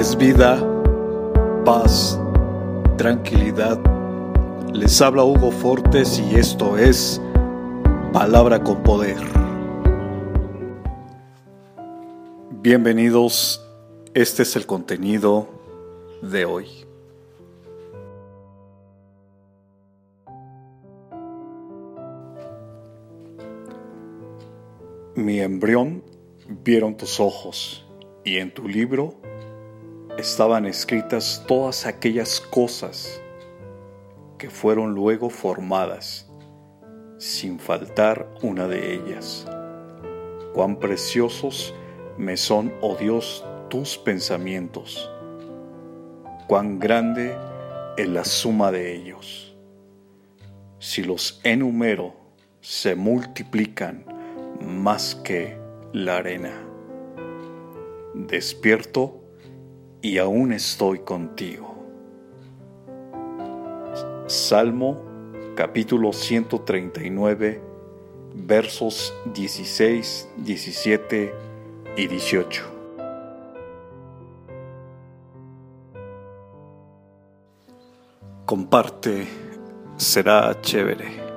es vida, paz, tranquilidad. Les habla Hugo Fortes y esto es Palabra con Poder. Bienvenidos, este es el contenido de hoy. Mi embrión vieron tus ojos y en tu libro estaban escritas todas aquellas cosas que fueron luego formadas, sin faltar una de ellas. Cuán preciosos me son, oh Dios, tus pensamientos, cuán grande es la suma de ellos. Si los enumero, se multiplican más que la arena despierto y aún estoy contigo. Salmo capítulo 139 versos 16, 17 y 18. Comparte, será chévere.